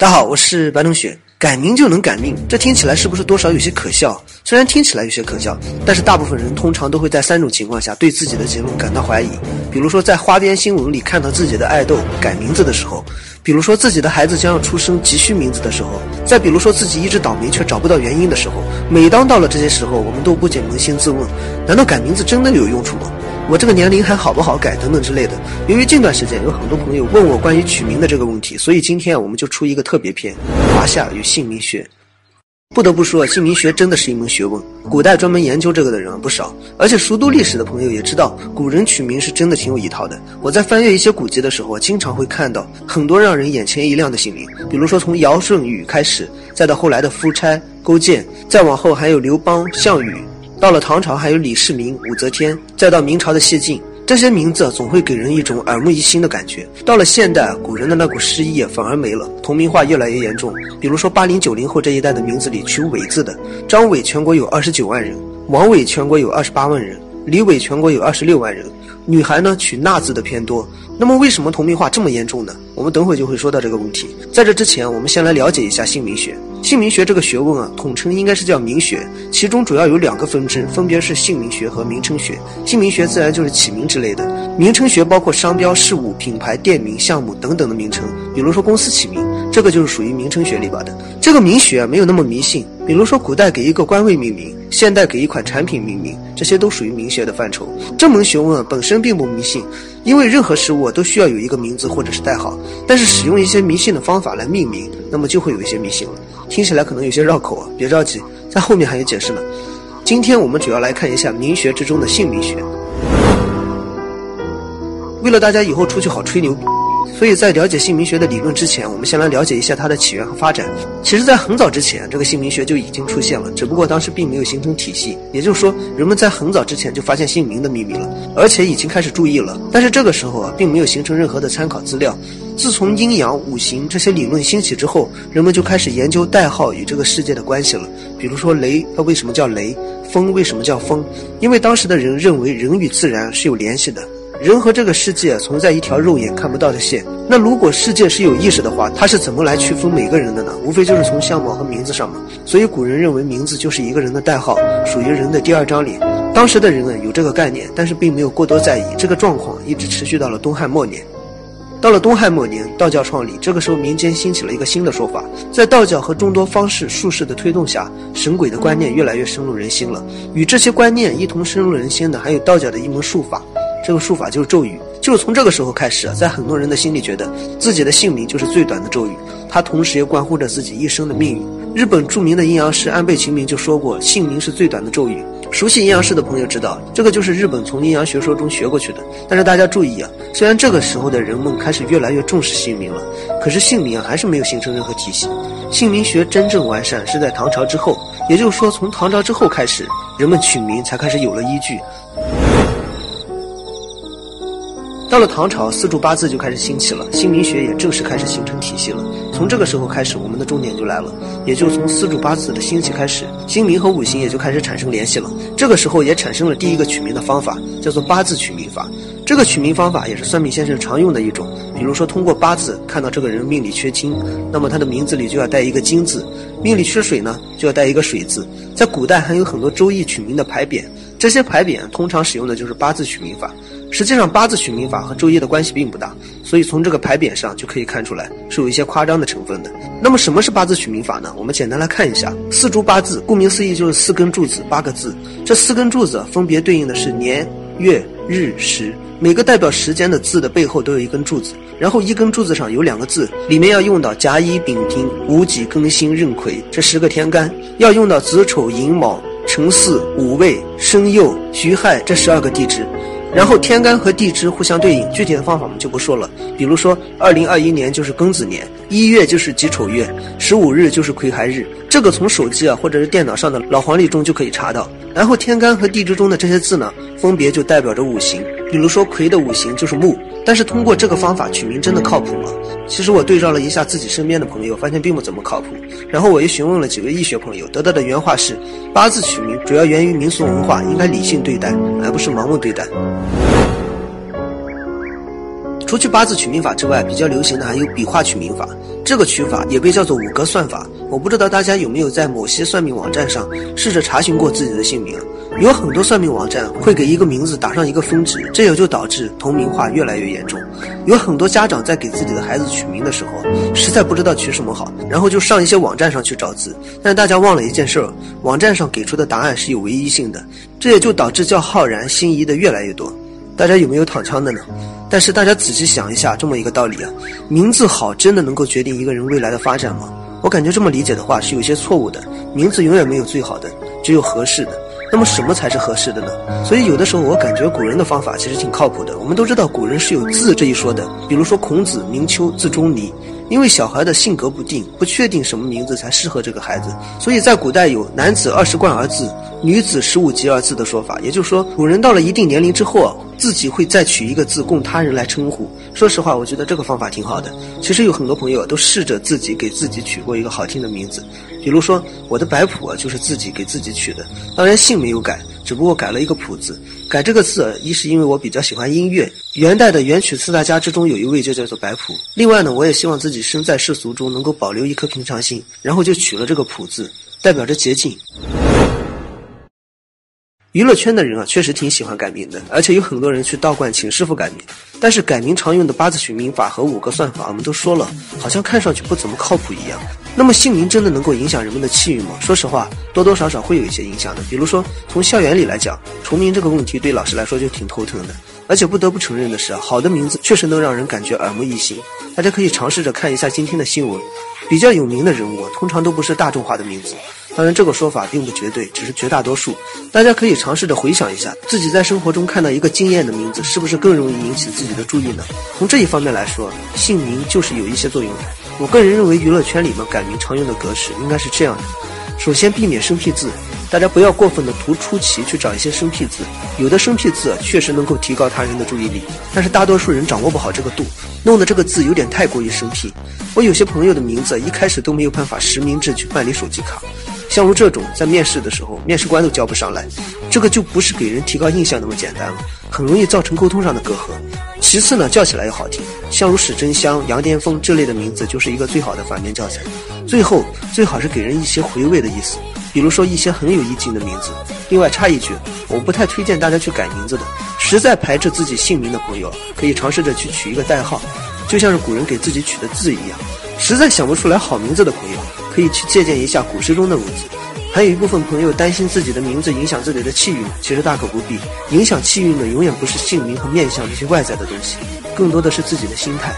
大家好，我是白同学。改名就能改命，这听起来是不是多少有些可笑？虽然听起来有些可笑，但是大部分人通常都会在三种情况下对自己的结论感到怀疑。比如说，在花边新闻里看到自己的爱豆改名字的时候；比如说，自己的孩子将要出生急需名字的时候；再比如说，自己一直倒霉却找不到原因的时候。每当到了这些时候，我们都不禁扪心自问：难道改名字真的有用处吗？我这个年龄还好不好改等等之类的。由于近段时间有很多朋友问我关于取名的这个问题，所以今天我们就出一个特别篇：华夏与姓名学。不得不说，姓名学真的是一门学问。古代专门研究这个的人不少，而且熟读历史的朋友也知道，古人取名是真的挺有一套的。我在翻阅一些古籍的时候，经常会看到很多让人眼前一亮的姓名，比如说从尧舜禹开始，再到后来的夫差、勾践，再往后还有刘邦、项羽。到了唐朝，还有李世民、武则天，再到明朝的谢晋，这些名字总会给人一种耳目一新的感觉。到了现代，古人的那股诗意反而没了，同名化越来越严重。比如说八零九零后这一代的名字里取“伟”字的，张伟全国有二十九万人，王伟全国有二十八万人，李伟全国有二十六万人。女孩呢，取“娜”字的偏多。那么，为什么同名化这么严重呢？我们等会就会说到这个问题。在这之前，我们先来了解一下姓名学。姓名学这个学问啊，统称应该是叫名学，其中主要有两个分支，分别是姓名学和名称学。姓名学自然就是起名之类的，名称学包括商标、事物、品牌、店名、项目等等的名称。比如说公司起名，这个就是属于名称学里边的。这个名学啊没有那么迷信，比如说古代给一个官位命名，现代给一款产品命名，这些都属于名学的范畴。这门学问本身并不迷信。因为任何事物都需要有一个名字或者是代号，但是使用一些迷信的方法来命名，那么就会有一些迷信了。听起来可能有些绕口啊，别着急，在后面还有解释呢。今天我们主要来看一下名学之中的姓名学。为了大家以后出去好吹牛。所以在了解姓名学的理论之前，我们先来了解一下它的起源和发展。其实，在很早之前，这个姓名学就已经出现了，只不过当时并没有形成体系。也就是说，人们在很早之前就发现姓名的秘密了，而且已经开始注意了。但是这个时候啊，并没有形成任何的参考资料。自从阴阳、五行这些理论兴起之后，人们就开始研究代号与这个世界的关系了。比如说雷，它为什么叫雷？风为什么叫风？因为当时的人认为人与自然是有联系的。人和这个世界存在一条肉眼看不到的线。那如果世界是有意识的话，它是怎么来区分每个人的呢？无非就是从相貌和名字上嘛。所以古人认为名字就是一个人的代号，属于人的第二张脸。当时的人啊有这个概念，但是并没有过多在意。这个状况一直持续到了东汉末年。到了东汉末年，道教创立，这个时候民间兴起了一个新的说法。在道教和众多方士术士的推动下，神鬼的观念越来越深入人心了。与这些观念一同深入人心的，还有道教的一门术法。这个术法就是咒语，就是从这个时候开始，在很多人的心里觉得自己的姓名就是最短的咒语，它同时也关乎着自己一生的命运。日本著名的阴阳师安倍晴明就说过，姓名是最短的咒语。熟悉阴阳师的朋友知道，这个就是日本从阴阳学说中学过去的。但是大家注意啊，虽然这个时候的人们开始越来越重视姓名了，可是姓名啊还是没有形成任何体系。姓名学真正完善是在唐朝之后，也就是说从唐朝之后开始，人们取名才开始有了依据。到了唐朝，四柱八字就开始兴起了，姓名学也正式开始形成体系了。从这个时候开始，我们的重点就来了，也就从四柱八字的兴起开始，姓名和五行也就开始产生联系了。这个时候也产生了第一个取名的方法，叫做八字取名法。这个取名方法也是算命先生常用的一种，比如说通过八字看到这个人命里缺金，那么他的名字里就要带一个金字；命里缺水呢，就要带一个水字。在古代还有很多周易取名的牌匾，这些牌匾通常使用的就是八字取名法。实际上，八字取名法和周易的关系并不大，所以从这个牌匾上就可以看出来是有一些夸张的成分的。那么，什么是八字取名法呢？我们简单来看一下，四柱八字，顾名思义就是四根柱子，八个字。这四根柱子分别对应的是年、月、日、时，每个代表时间的字的背后都有一根柱子，然后一根柱子上有两个字，里面要用到甲乙丙丁戊己庚辛壬癸这十个天干，要用到子丑寅卯辰巳午未申酉戌亥这十二个地支。然后天干和地支互相对应，具体的方法我们就不说了。比如说，二零二一年就是庚子年，一月就是己丑月，十五日就是癸亥日。这个从手机啊或者是电脑上的老黄历中就可以查到。然后天干和地支中的这些字呢，分别就代表着五行。比如说魁的五行就是木。但是通过这个方法取名真的靠谱吗？其实我对照了一下自己身边的朋友，发现并不怎么靠谱。然后我又询问了几位易学朋友，得到的原话是：八字取名主要源于民俗文化，应该理性对待，而不是盲目对待。除去八字取名法之外，比较流行的还有笔画取名法。这个取法也被叫做五格算法。我不知道大家有没有在某些算命网站上试着查询过自己的姓名。有很多算命网站会给一个名字打上一个分值，这也就导致同名化越来越严重。有很多家长在给自己的孩子取名的时候，实在不知道取什么好，然后就上一些网站上去找字。但大家忘了一件事儿，网站上给出的答案是有唯一性的，这也就导致叫浩然心仪的越来越多。大家有没有躺枪的呢？但是大家仔细想一下，这么一个道理啊，名字好真的能够决定一个人未来的发展吗？我感觉这么理解的话是有些错误的。名字永远没有最好的，只有合适的。那么什么才是合适的呢？所以有的时候我感觉古人的方法其实挺靠谱的。我们都知道古人是有字这一说的，比如说孔子名丘，字仲尼。因为小孩的性格不定，不确定什么名字才适合这个孩子，所以在古代有男子二十贯而字，女子十五级而字的说法。也就是说，古人到了一定年龄之后，自己会再取一个字供他人来称呼。说实话，我觉得这个方法挺好的。其实有很多朋友都试着自己给自己取过一个好听的名字，比如说我的白谱啊，就是自己给自己取的，当然姓没有改。只不过改了一个“谱”字，改这个字，一是因为我比较喜欢音乐，元代的元曲四大家之中有一位就叫做白朴。另外呢，我也希望自己身在世俗中能够保留一颗平常心，然后就取了这个“朴”字，代表着洁净。娱乐圈的人啊，确实挺喜欢改名的，而且有很多人去道观请师傅改名。但是改名常用的八字取名法和五个算法，我们都说了，好像看上去不怎么靠谱一样。那么姓名真的能够影响人们的气运吗？说实话，多多少少会有一些影响的。比如说，从校园里来讲，重名这个问题对老师来说就挺头疼的。而且不得不承认的是，好的名字确实能让人感觉耳目一新。大家可以尝试着看一下今天的新闻，比较有名的人物通常都不是大众化的名字。当然，这个说法并不绝对，只是绝大多数。大家可以尝试着回想一下，自己在生活中看到一个惊艳的名字，是不是更容易引起自己的注意呢？从这一方面来说，姓名就是有一些作用的。我个人认为，娱乐圈里面改名常用的格式应该是这样的：首先，避免生僻字，大家不要过分的图出奇去找一些生僻字。有的生僻字确实能够提高他人的注意力，但是大多数人掌握不好这个度，弄得这个字有点太过于生僻。我有些朋友的名字一开始都没有办法实名制去办理手机卡。像如这种，在面试的时候，面试官都叫不上来，这个就不是给人提高印象那么简单了，很容易造成沟通上的隔阂。其次呢，叫起来又好听，像如史真香、杨巅峰这类的名字，就是一个最好的反面教材。最后，最好是给人一些回味的意思，比如说一些很有意境的名字。另外插一句，我不太推荐大家去改名字的，实在排斥自己姓名的朋友，可以尝试着去取一个代号，就像是古人给自己取的字一样。实在想不出来好名字的朋友，可以去借鉴一下古诗中的文字。还有一部分朋友担心自己的名字影响自己的气运，其实大可不必。影响气运的永远不是姓名和面相这些外在的东西，更多的是自己的心态。